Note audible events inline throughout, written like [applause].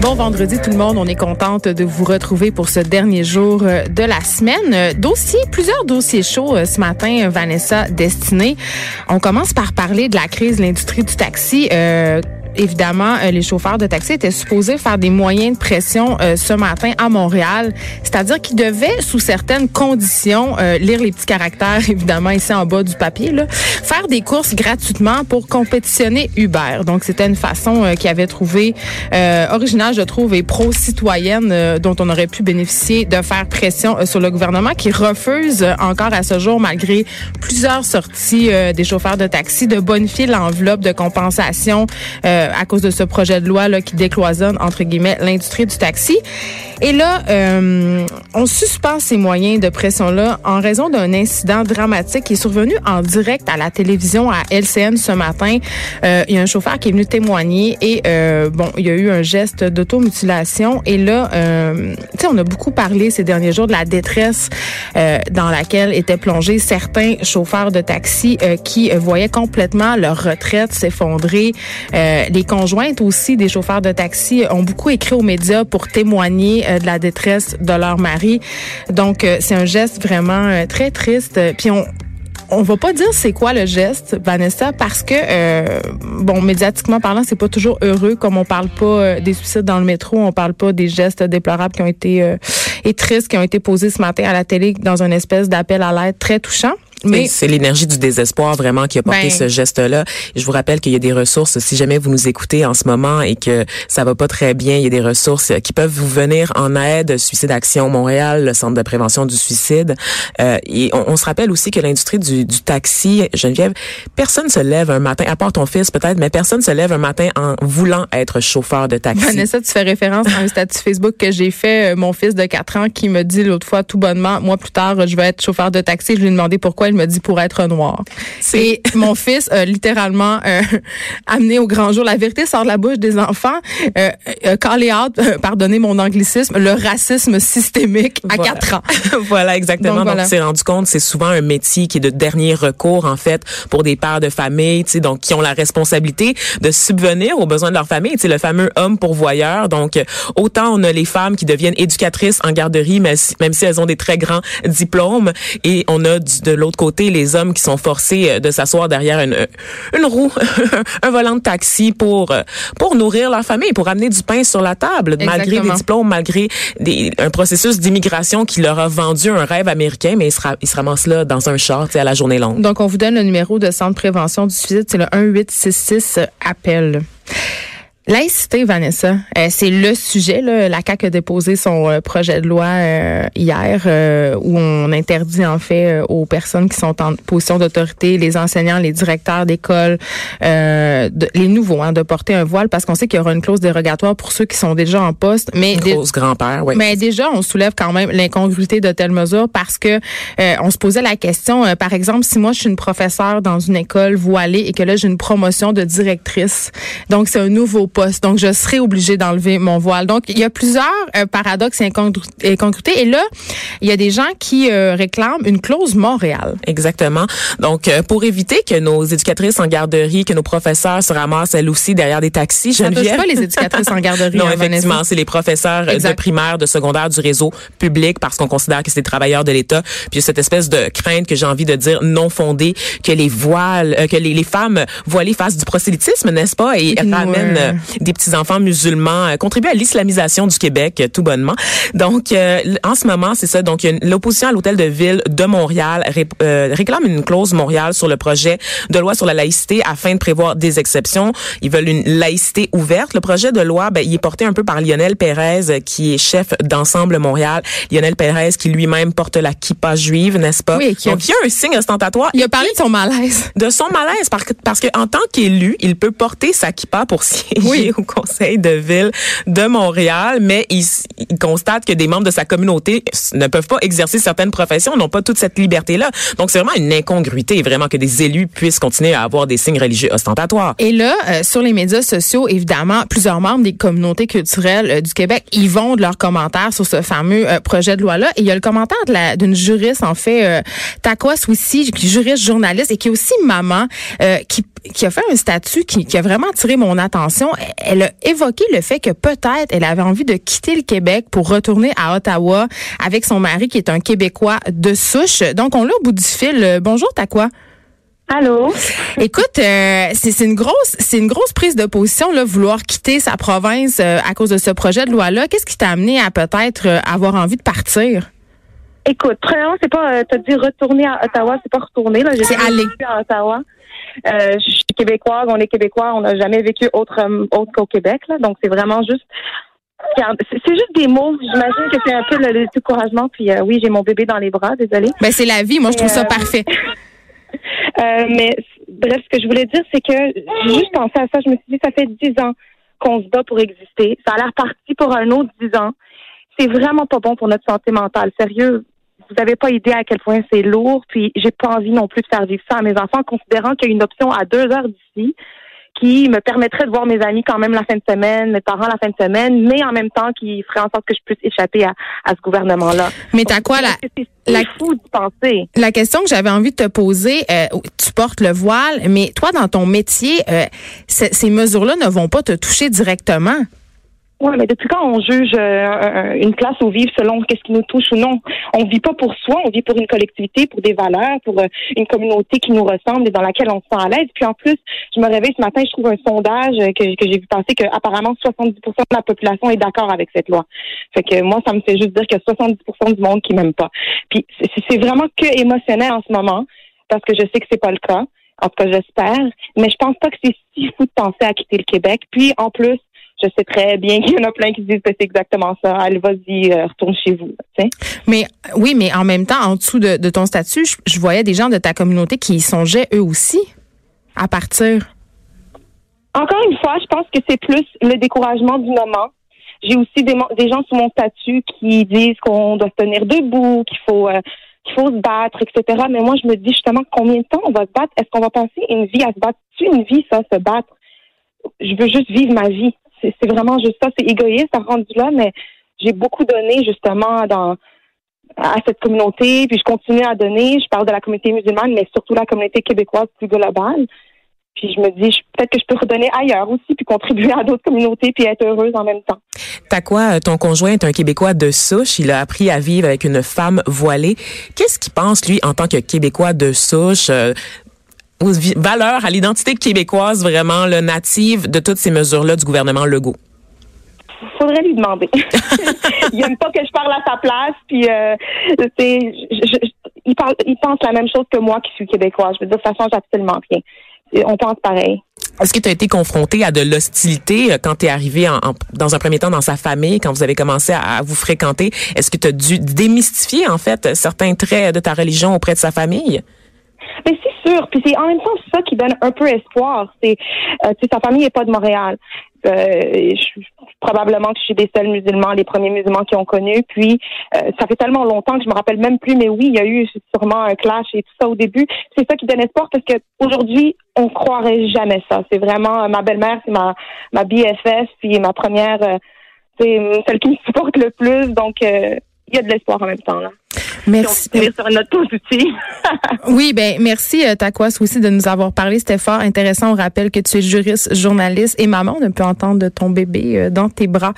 Bon vendredi tout le monde, on est contente de vous retrouver pour ce dernier jour euh, de la semaine. Euh, dossier, plusieurs dossiers chauds euh, ce matin, Vanessa Destinée. On commence par parler de la crise de l'industrie du taxi. Évidemment, euh, les chauffeurs de taxi étaient supposés faire des moyens de pression euh, ce matin à Montréal. C'est-à-dire qu'ils devaient, sous certaines conditions, euh, lire les petits caractères, [laughs] évidemment, ici en bas du papier, là, faire des courses gratuitement pour compétitionner Uber. Donc, c'était une façon qu'ils avaient trouvé originale, je trouve, et pro-citoyenne dont on aurait pu bénéficier de faire pression sur le gouvernement qui refuse encore à ce jour, malgré plusieurs sorties des chauffeurs de taxi, de bonifier l'enveloppe de compensation euh, à cause de ce projet de loi là, qui décloisonne, entre guillemets, l'industrie du taxi. Et là, euh, on suspend ces moyens de pression-là en raison d'un incident dramatique qui est survenu en direct à la télévision à LCN ce matin. Euh, il y a un chauffeur qui est venu témoigner et euh, bon, il y a eu un geste d'automutilation. Et là, euh, tu sais, on a beaucoup parlé ces derniers jours de la détresse euh, dans laquelle étaient plongés certains chauffeurs de taxi euh, qui voyaient complètement leur retraite s'effondrer. Les conjointes aussi des chauffeurs de taxi ont beaucoup écrit aux médias pour témoigner de la détresse de leur mari. Donc, euh, c'est un geste vraiment euh, très triste. Puis on, on va pas dire c'est quoi le geste, Vanessa, parce que euh, bon, médiatiquement parlant, c'est pas toujours heureux. Comme on parle pas euh, des suicides dans le métro, on parle pas des gestes déplorables qui ont été euh, et tristes qui ont été posés ce matin à la télé dans une espèce d'appel à l'aide très touchant. Mais c'est l'énergie du désespoir vraiment qui a porté Ben. ce geste-là. Je vous rappelle qu'il y a des ressources. Si jamais vous nous écoutez en ce moment et que ça va pas très bien, il y a des ressources qui peuvent vous venir en aide. Suicide Action Montréal, le Centre de prévention du suicide. Euh, et on, on se rappelle aussi que l'industrie du, du taxi, Geneviève, personne se lève un matin, à part ton fils peut-être, mais personne se lève un matin en voulant être chauffeur de taxi. Vanessa, tu fais référence à un statut Facebook que j'ai fait, euh, mon fils de 4 ans qui me dit l'autre fois tout bonnement, moi plus tard, je vais être chauffeur de taxi. Je lui ai demandé pourquoi, il me dit pour être noir. Et mon fils a littéralement euh, [laughs] amené au grand jour, la vérité sort de la bouche des enfants, euh, euh, call out, euh, pardonnez mon anglicisme, le racisme systémique à Voilà. 4 ans. [laughs] voilà, exactement. Donc, Donc, on s'est rendu compte, c'est souvent un métier qui est de dernier recours, en fait, pour des pères de famille, tu sais, donc, qui ont la responsabilité de subvenir aux besoins de leur famille, tu sais, le fameux homme pourvoyeur. Donc, autant on a les femmes qui deviennent éducatrices en garderie, mais même si elles ont des très grands diplômes, et on a du- de l'autre côté les hommes qui sont forcés euh, de s'asseoir derrière une, une roue, [laughs] un volant de taxi pour, euh, pour nourrir leur famille, pour amener du pain sur la table, malgré des diplômes, malgré des, un processus d'immigration qui leur a vendu un rêve américain, mais ils se, ils se ramassent là dans un char, à la journée longue. Donc, on vous donne le numéro de centre de prévention du suicide, c'est le 1866 appel. Laïcité, Vanessa, euh, c'est le sujet. Là. La CAQ a déposé son euh, projet de loi euh, hier euh, où on interdit en fait euh, aux personnes qui sont en position d'autorité, les enseignants, les directeurs d'école, euh, les nouveaux, hein, de porter un voile parce qu'on sait qu'il y aura une clause dérogatoire pour ceux qui sont déjà en poste. Mais Grosse grand-père, oui. mais déjà, on soulève quand même l'incongruité de telles mesures parce que euh, on se posait la question, euh, par exemple, si moi je suis une professeure dans une école voilée et que là j'ai une promotion de directrice, donc c'est un nouveau poste, donc je serai obligée d'enlever mon voile. Donc il y a plusieurs euh, paradoxes et incongru- incongruités. Et là, il y a des gens qui euh, réclament une clause Montréal. Exactement. Donc, euh, pour éviter que nos éducatrices en garderie, que nos professeurs se ramassent elles aussi derrière des taxis, Ça Geneviève. pas les éducatrices en garderie. [laughs] Non, hein, effectivement, c'est les professeurs de primaire, de secondaire du réseau public parce qu'on considère que c'est des travailleurs de l'État. Puis cette espèce de crainte que j'ai envie de dire non fondée que les voiles, euh, que les, les femmes voilées fassent du prosélytisme, n'est-ce pas, et ramènent des petits enfants musulmans, euh, contribuent à l'islamisation du Québec euh, tout bonnement. Donc euh, en ce moment, c'est ça. Donc l'opposition à l'hôtel de ville de Montréal ré- réclame une clause Montréal sur le projet de loi sur la laïcité afin de prévoir des exceptions. Ils veulent une laïcité ouverte. Le projet de loi, ben, il est porté un peu par Lionel Pérez, qui est chef d'ensemble Montréal. Lionel Pérez, qui lui-même porte la kippa juive, n'est-ce pas? Oui, qui a- Donc, il y a un signe ostentatoire. Il a parlé de son malaise. de son malaise parce que parce que en tant qu'élu, il peut porter sa kippa pour siéger siéger au conseil de ville de Montréal, mais il, il, constate que des membres de sa communauté ne peuvent pas exercer certaines professions, n'ont pas toute cette liberté-là. Donc, c'est vraiment une incongruité, vraiment, que des élus puissent continuer à avoir des signes religieux ostentatoires. Et là, euh, sur les médias sociaux, évidemment, plusieurs membres des communautés culturelles euh, du Québec, ils vont de leurs commentaires sur ce fameux euh, projet de loi-là. Et il y a le commentaire d'une juriste, en fait, euh, Takwa Swissi, juriste journaliste et qui est aussi maman, qui qui a fait un statut qui, qui, a vraiment attiré mon attention. Elle a évoqué le fait que peut-être elle avait envie de quitter le Québec pour retourner à Ottawa avec son mari qui est un Québécois de souche. Donc on l'a au bout du fil. Bonjour Takwa. Allô? Écoute, euh, c'est une grosse, c'est une grosse prise de position là, vouloir quitter sa province euh, à cause de ce projet de loi là. Qu'est-ce qui t'a amené à peut-être euh, avoir envie de partir? Écoute, premièrement, c'est pas, t'as dit retourner à Ottawa, c'est pas retourner là. C'est aller à Ottawa. Je suis québécoise, on est québécois, on n'a jamais vécu autre autre qu'au Québec là, donc c'est vraiment juste c'est juste des mots. J'imagine que c'est un peu le, découragement. Puis oui, j'ai mon bébé dans les bras, désolée. Ben c'est la vie. Moi, je trouve ça parfait. [laughs] Euh, mais bref, ce que je voulais dire, c'est que j'ai juste pensé à ça. Je me suis dit, ça fait dix ans qu'on se bat pour exister. Ça a l'air parti pour un autre dix ans. C'est vraiment pas bon pour notre santé mentale. Sérieux, vous n'avez pas idée à quel point c'est lourd. Puis j'ai pas envie non plus de faire vivre ça à mes enfants, considérant qu'il y a une option à deux heures d'ici qui me permettrait de voir mes amis quand même la fin de semaine, mes parents la fin de semaine, mais en même temps qui ferait en sorte que je puisse échapper à, à ce gouvernement-là. Mais t'as quoi la, la, fou penser. la question que j'avais envie de te poser, euh, tu portes le voile, mais toi dans ton métier, euh, ces mesures-là ne vont pas te toucher directement. Oui, mais depuis quand on juge euh, une classe au vivre selon qu'est-ce qui nous touche ou non? On vit pas pour soi, on vit pour une collectivité, pour des valeurs, pour euh, une communauté qui nous ressemble et dans laquelle on se sent à l'aise. Puis en plus, je me réveille ce matin, je trouve un sondage que, que j'ai vu passer que apparemment 70% de la population est d'accord avec cette loi. Fait que moi, ça me fait juste dire que 70 du monde qui m'aime pas. Puis c'est vraiment que émotionnel en ce moment parce que je sais que c'est pas le cas. En tout cas, j'espère. Mais je pense pas que c'est si fou de penser à quitter le Québec. Puis en plus, je sais très bien qu'il y en a plein qui disent que c'est exactement ça. Allez, vas-y, euh, retourne chez vous. Mais oui, mais en même temps, en dessous de, ton statut, je, voyais des gens de ta communauté qui y songeaient eux aussi à partir. Encore une fois, je pense que c'est plus le découragement du moment. J'ai aussi des, gens sous mon statut qui disent qu'on doit se tenir debout, qu'il faut euh, qu'il faut se battre, etc. Mais moi, je me dis justement combien de temps on va se battre? Est-ce qu'on va passer une vie à se battre? C'est une vie, ça, se battre? Je veux juste vivre ma vie c'est vraiment juste ça. C'est égoïste rendu là, mais j'ai beaucoup donné justement dans à cette communauté, puis je continue à donner. Je parle de la communauté musulmane, mais surtout la communauté québécoise plus globale. Puis je me dis, peut-être que je peux redonner ailleurs aussi, puis contribuer à d'autres communautés, puis être heureuse en même temps. T'as quoi? Ton conjoint est un Québécois de souche. Il a appris à vivre avec une femme voilée. Qu'est-ce qu'il pense, lui, en tant que Québécois de souche, euh, aux valeurs, à l'identité québécoise vraiment le native de toutes ces mesures-là du gouvernement Legault? faudrait lui demander. [laughs] il n'aime pas que je parle à sa place, puis euh, il, parle, il pense la même chose que moi qui suis québécoise. Je veux dire, ça change absolument rien. On pense pareil. Est-ce que tu as été confronté à de l'hostilité euh, quand tu es arrivé en, dans un premier temps dans sa famille, quand vous avez commencé à, vous fréquenter? Est-ce que tu as dû démystifier, en fait, certains traits de ta religion auprès de sa famille? Mais c'est sûr. Puis c'est en même temps ça qui donne un peu espoir. C'est, euh, sa famille n'est pas de Montréal. Euh, je, probablement que je suis des seuls musulmans, les premiers musulmans qui ont connu. Puis euh, ça fait tellement longtemps que je me rappelle même plus. Mais oui, il y a eu sûrement un clash et tout ça au début. C'est ça qui donne espoir parce que aujourd'hui, on croirait jamais ça. C'est vraiment ma belle-mère, c'est ma ma BFF, puis ma première, c'est celle qui me supporte le plus. Donc il y a de l'espoir en même temps là. Merci. sur une note positive. oui, ben merci euh, Takwas aussi de nous avoir parlé. C'était fort intéressant. On rappelle que tu es juriste, journaliste et maman. On peut entendre ton bébé euh, dans tes bras.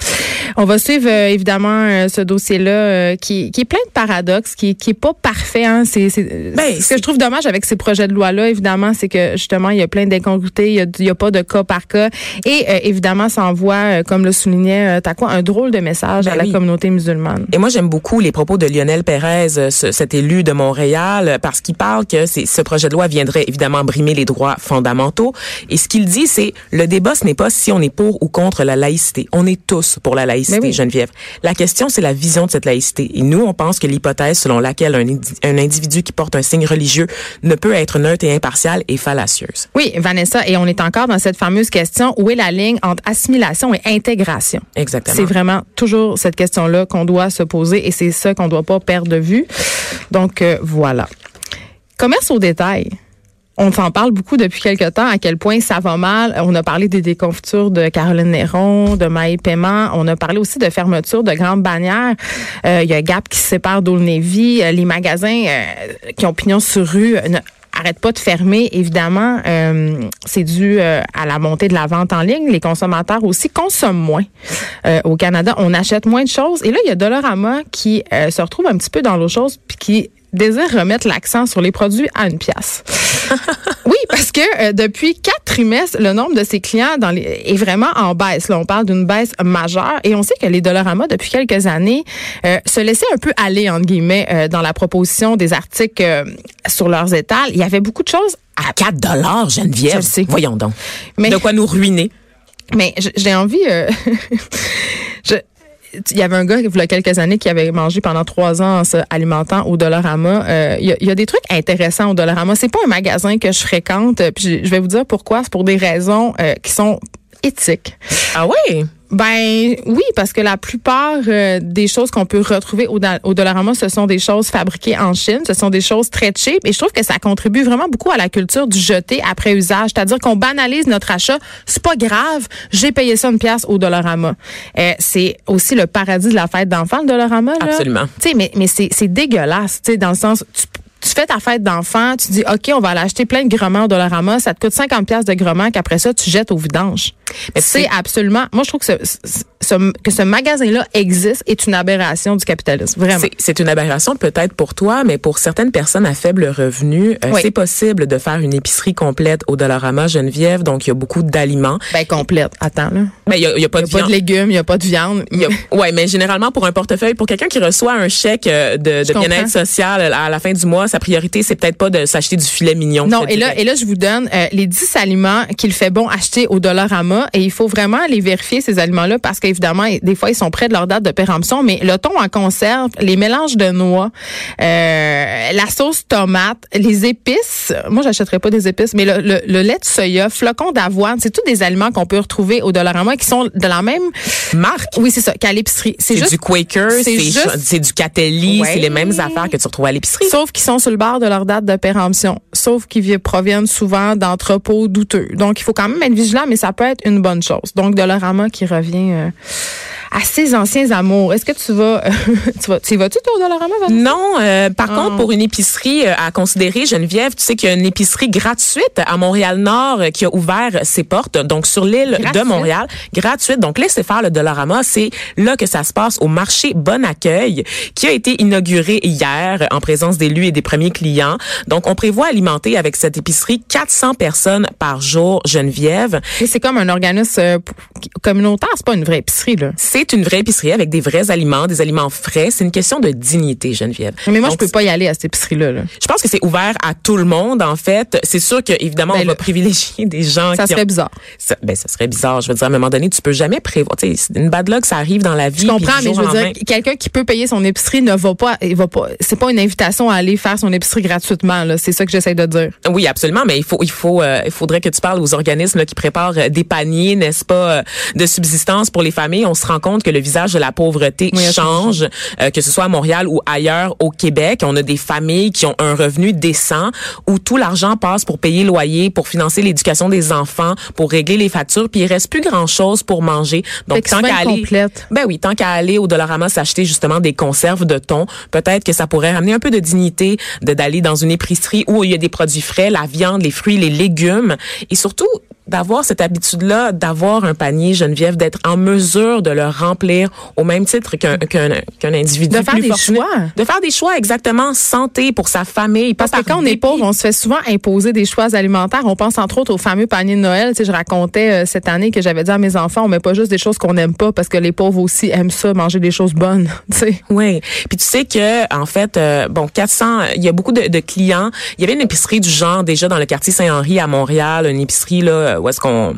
On va suivre euh, évidemment ce dossier-là qui, qui est plein de paradoxes, qui, qui est pas parfait. Hein. C'est, ben, ce que je trouve dommage avec ces projets de loi-là, évidemment, c'est que justement il y a plein d'incongruités. Il y a, il y a pas de cas par cas. Et évidemment, ça envoie, comme le soulignait Takwa, un drôle de message ben à la communauté musulmane. Et moi, j'aime beaucoup les propos de Lionel Pérez euh, ce- cet élu de Montréal euh, parce qu'il parle que ce projet de loi viendrait évidemment brimer les droits fondamentaux. Et ce qu'il dit, c'est le débat, ce n'est pas si on est pour ou contre la laïcité. On est tous pour la laïcité, oui. Geneviève. La question, c'est la vision de cette laïcité. Et nous, on pense que l'hypothèse selon laquelle un, un individu qui porte un signe religieux ne peut être neutre et impartial est fallacieuse. Oui, Vanessa, et on est encore dans cette fameuse question où est la ligne entre assimilation et intégration? Exactement. C'est vraiment toujours cette question-là qu'on doit se poser et c'est ça qu'on doit pas perdre de vue. Donc euh, voilà. Commerce au détail. On s'en parle beaucoup depuis quelque temps à quel point ça va mal. On a parlé des déconfitures de Caroline Néron, de Maï Paiement. On a parlé aussi de fermeture de grandes bannières. Euh, Il y a Gap qui se sépare. Euh, Les magasins euh, qui ont pignon sur rue euh, arrêtent pas de fermer. Évidemment, euh, c'est dû euh, à la montée de la vente en ligne. Les consommateurs aussi consomment moins. Euh, au Canada, on achète moins de choses. Et là, il y a Dollarama qui euh, se retrouve un petit peu dans l'autre chose puis qui désire remettre l'accent sur les produits à une pièce. [laughs] oui, parce que euh, depuis quatre trimestres, le nombre de ses clients dans les, est vraiment en baisse. Là, on parle d'une baisse majeure et on sait que les Dollarama, depuis quelques années, euh, se laissaient un peu aller, entre guillemets, euh, dans la proposition des articles sur leurs étals. Il y avait beaucoup de choses À 4 dollars, Geneviève. Je sais. Voyons donc. Mais- De quoi nous ruiner. Mais j'ai envie. [laughs] je- il y avait un gars, il y a quelques années, qui avait mangé pendant trois ans en se alimentant au Dollarama. Euh, il, y a, il y a des trucs intéressants au Dollarama. C'est pas un magasin que je fréquente. Puis je je vais vous dire pourquoi. C'est pour des raisons euh, qui sont éthiques. Ah oui? Ben oui, parce que la plupart euh, des choses qu'on peut retrouver au, au Dollarama, ce sont des choses fabriquées en Chine, ce sont des choses très cheap et je trouve que ça contribue vraiment beaucoup à la culture du jeter après usage, c'est-à-dire qu'on banalise notre achat, c'est pas grave, j'ai payé ça une pièce au Dollarama. Euh, c'est aussi le paradis de la fête d'enfants le Dollarama là. Absolument. Tu sais mais mais c'est c'est dégueulasse, tu sais dans le sens tu tu fais ta fête d'enfant, tu dis OK, on va aller acheter plein de grements au Dollarama, ça te coûte 50 pièces de grements qu'après ça tu jettes au vidange. Mais C'est absolument. Moi, je trouve que ce, ce- que ce magasin-là existe est une aberration du capitalisme. Vraiment. C'est- une aberration peut-être pour toi, mais pour certaines personnes à faible revenu, euh, Oui. c'est possible de faire une épicerie complète au Dollarama Geneviève. Donc, il y a beaucoup d'aliments. Ben, complète. Attends, là. Il y a, y a pas Il de n'y a pas de légumes, il n'y a pas de viande. Y a- [laughs] ouais, mais généralement pour un portefeuille, pour quelqu'un qui reçoit un chèque euh, de, bien-être social à la fin du mois, sa priorité c'est peut-être pas de s'acheter du filet mignon. Non, et là, et là, je vous donne euh, les 10 aliments qu'il fait bon acheter au Dollarama et il faut vraiment les vérifier, ces aliments-là, parce qu'évidemment, des fois, ils sont près de leur date de péremption, mais le thon en conserve, les mélanges de noix, euh, la sauce tomate, les épices, moi, j'achèterais pas des épices, mais le, le- le lait de soya, flocons d'avoine, c'est tous des aliments qu'on peut retrouver au Dollarama qui sont de la même... marque. Oui, c'est ça, qu'à l'épicerie. C'est juste du Quaker, c'est juste- du Catelli, Ouais. c'est les mêmes affaires que tu retrouves à l'épicerie. Sauf qu'ils sont sur le bord de leur date de péremption. Sauf qu'ils vi- proviennent souvent d'entrepôts douteux. Donc, il faut quand même être vigilant, mais ça peut être une bonne chose. Donc, Dollarama qui revient euh, à ses anciens amours. Est-ce que tu vas, [laughs] tu vas, tu vas-tu au Dollarama, Vanessa? Non, euh, par Ah. contre, pour une épicerie euh, à considérer, Geneviève, tu sais qu'il y a une épicerie gratuite à Montréal-Nord euh, qui a ouvert ses portes, donc sur l'île de? Montréal, gratuite. Donc, laissez faire le Dollarama, c'est là que ça se passe au marché Bon Accueil, qui a été inauguré hier en présence d'élus et des premiers clients. Donc, on prévoit alimenter avec cette épicerie 400 personnes par jour, Geneviève. Et C'est comme un organisme euh, communautaire, c'est pas une vraie épicerie, là. C'est une vraie épicerie avec des vrais aliments, des aliments frais. C'est une question de dignité, Geneviève. Mais moi, Donc, je peux pas y aller à cette épicerie-là. là. Je pense que c'est ouvert à tout le monde, en fait. C'est sûr que évidemment, Ben on va privilégier des gens Ça qui serait ont... bizarre. Ça, ben, ça serait bizarre. Je veux dire, à un moment donné, tu peux jamais prévoir. Tu sais, c'est une bad luck, ça arrive dans la vie. Je comprends, mais je veux dire, quelqu'un qui peut payer son épicerie ne va pas, il va pas, c'est pas une invitation à aller faire son épicerie gratuitement, là. C'est ça que j'essaie de dire. Oui, absolument, mais il faut, il faut, euh, il faudrait que tu parles aux organismes là, qui préparent euh, des paniers, n'est-ce pas, euh, de subsistance pour les familles. On se rend compte que le visage de la pauvreté Oui, change, euh, que ce soit à Montréal ou ailleurs au Québec. On a des familles qui ont un revenu décent où tout l'argent passe pour payer loyer, pour financer l'éducation des enfants, pour régler les factures, puis il reste plus grand chose pour manger. Donc tant qu'à aller, complète. ben oui, tant qu'à aller au Dollarama s'acheter justement des conserves de thon, peut-être que ça pourrait ramener un peu de dignité de d'aller dans une épicerie où il y a des produits frais, la viande, les fruits, les légumes et surtout d'avoir cette habitude-là, d'avoir un panier, Geneviève, d'être en mesure de le remplir au même titre qu'un qu'un qu'un individu De faire plus des fortuné. choix. De faire des choix, exactement. Santé pour sa famille. pas Parce que quand on est pauvre, on se fait souvent imposer des choix alimentaires. On pense entre autres au fameux panier de Noël. Tu sais, je racontais euh, cette année que j'avais dit à mes enfants, on met pas juste des choses qu'on n'aime pas parce que les pauvres aussi aiment ça, manger des choses bonnes. [laughs] Tu sais. Oui. Puis tu sais que en fait, euh, bon, 400, il y a beaucoup de, de clients. Il y avait une épicerie du genre déjà dans le quartier Saint-Henri à Montréal, une épicerie là où est-ce qu'on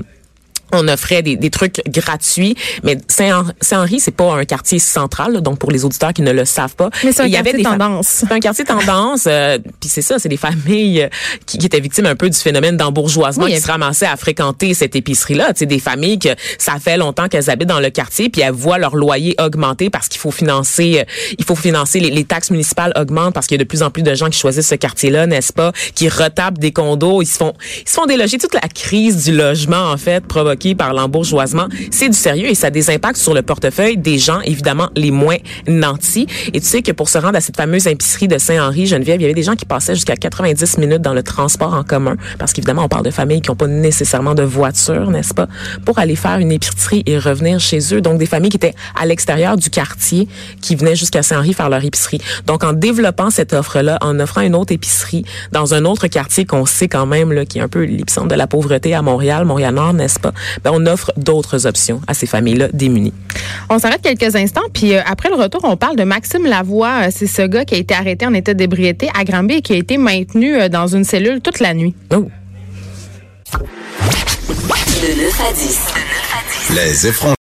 on offrait des, des trucs gratuits, mais Saint- Saint-Henri, c'est pas un quartier central, là, donc pour les auditeurs qui ne le savent pas. Mais c'est un y avait quartier des tendance. C'est un quartier tendance, euh, puis c'est ça, c'est des familles euh, qui, qui étaient victimes un peu du phénomène d'embourgeoisement Oui, qui se ramassaient à fréquenter cette épicerie-là. Tu sais, des familles que ça fait longtemps qu'elles habitent dans le quartier, puis elles voient leur loyer augmenter parce qu'il faut financer, euh, il faut financer les, les taxes municipales augmentent parce qu'il y a de plus en plus de gens qui choisissent ce quartier-là, n'est-ce pas, qui retapent des condos, ils se font, ils se font déloger. Toute la crise du logement en fait par l'embourgeoisement, c'est du sérieux et ça a des impacts sur le portefeuille des gens évidemment les moins nantis. Et tu sais que pour se rendre à cette fameuse épicerie de Saint-Henri, Geneviève, il y avait des gens qui passaient jusqu'à 90 minutes dans le transport en commun parce qu'évidemment on parle de familles qui n'ont pas nécessairement de voiture, n'est-ce pas, pour aller faire une épicerie et revenir chez eux. Donc des familles qui étaient à l'extérieur du quartier qui venaient jusqu'à Saint-Henri faire leur épicerie. Donc en développant cette offre-là, en offrant une autre épicerie dans un autre quartier qu'on sait quand même là, qui est un peu l'épicentre de la pauvreté à Montréal, Montréal-Nord, n'est-ce pas, ben, on offre d'autres options à ces familles-là démunies. On s'arrête quelques instants, puis euh, après le retour, on parle de Maxime Lavoie. Euh, C'est ce gars qui a été arrêté en état d'ébriété à Granby et qui a été maintenu euh, dans une cellule toute la nuit. Oh. De 9 à 10. Les effrontés.